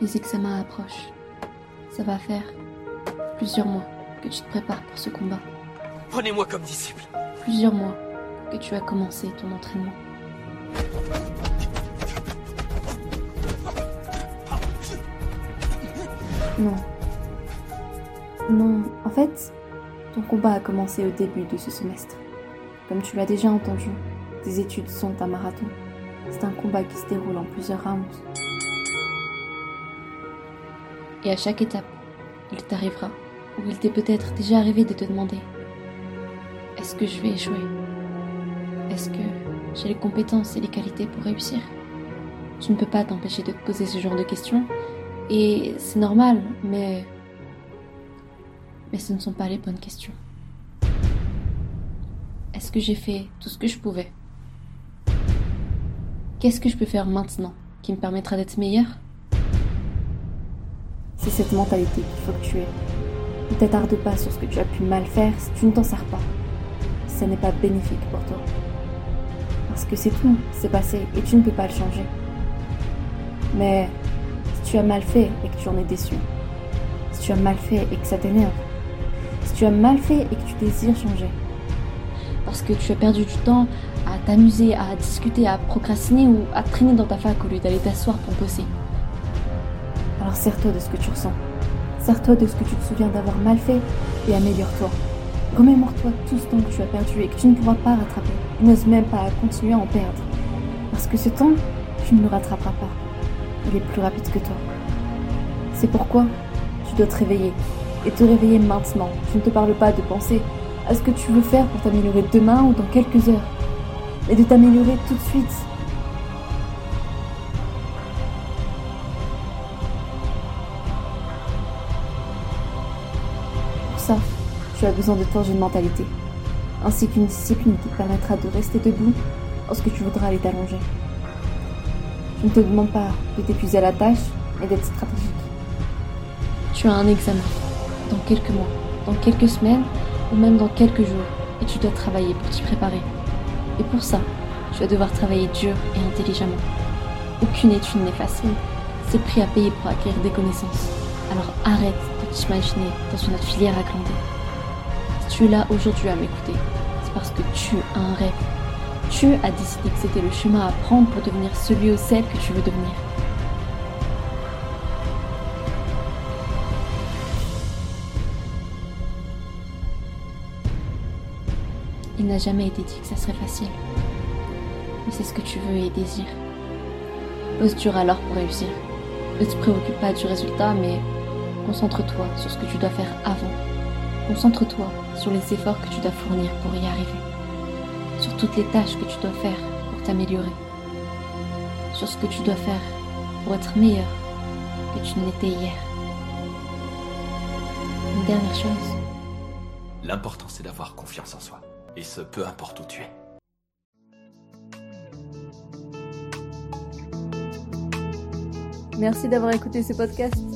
Les examens approchent. Ça va faire plusieurs mois que tu te prépares pour ce combat. Prenez-moi comme disciple. Plusieurs mois que tu as commencé ton entraînement. Non. Non, en fait, ton combat a commencé au début de ce semestre. Comme tu l'as déjà entendu, tes études sont un marathon. C'est un combat qui se déroule en plusieurs rounds. Et à chaque étape, il t'arrivera, ou il t'est peut-être déjà arrivé de te demander Est-ce que je vais échouer? Est-ce que j'ai les compétences et les qualités pour réussir? Tu ne peux pas t'empêcher de te poser ce genre de questions, et c'est normal, mais. Mais ce ne sont pas les bonnes questions. Est-ce que j'ai fait tout ce que je pouvais? Qu'est-ce que je peux faire maintenant qui me permettra d'être meilleur c'est cette mentalité qu'il faut que tu aies. Ne t'attarde pas sur ce que tu as pu mal faire si tu ne t'en sers pas. Ça n'est pas bénéfique pour toi. Parce que c'est tout, c'est passé et tu ne peux pas le changer. Mais si tu as mal fait et que tu en es déçu, si tu as mal fait et que ça t'énerve, si tu as mal fait et que tu désires changer, parce que tu as perdu du temps à t'amuser, à discuter, à procrastiner ou à traîner dans ta fac au lieu d'aller t'asseoir pour bosser. Alors serre-toi de ce que tu ressens. Serre-toi de ce que tu te souviens d'avoir mal fait et améliore-toi. Remémore-toi tout ce temps que tu as perdu et que tu ne pourras pas rattraper. N'ose même pas continuer à en perdre. Parce que ce temps, tu ne le rattraperas pas. Il est plus rapide que toi. C'est pourquoi tu dois te réveiller. Et te réveiller maintenant. Je ne te parle pas de penser à ce que tu veux faire pour t'améliorer demain ou dans quelques heures. Mais de t'améliorer tout de suite. Tu as besoin de forger une mentalité, ainsi qu'une discipline qui te permettra de rester debout lorsque tu voudras aller t'allonger. Je ne te demande pas de t'épuiser à la tâche, mais d'être stratégique. Tu as un examen dans quelques mois, dans quelques semaines ou même dans quelques jours, et tu dois travailler pour t'y préparer. Et pour ça, tu vas devoir travailler dur et intelligemment. Aucune étude n'est facile, c'est prix à payer pour acquérir des connaissances. Alors arrête de t'imaginer dans une autre filière à glander. Tu es là aujourd'hui à m'écouter, c'est parce que tu as un rêve. Tu as décidé que c'était le chemin à prendre pour devenir celui ou celle que tu veux devenir. Il n'a jamais été dit que ça serait facile. Mais c'est ce que tu veux et désires. Ose dur alors pour réussir. Ne te préoccupe pas du résultat, mais concentre-toi sur ce que tu dois faire avant. Concentre-toi sur les efforts que tu dois fournir pour y arriver. Sur toutes les tâches que tu dois faire pour t'améliorer. Sur ce que tu dois faire pour être meilleur que tu ne l'étais hier. Une dernière chose, L'important c'est d'avoir confiance en soi. Et ce, peu importe où tu es. merci d'avoir écouté ce podcast.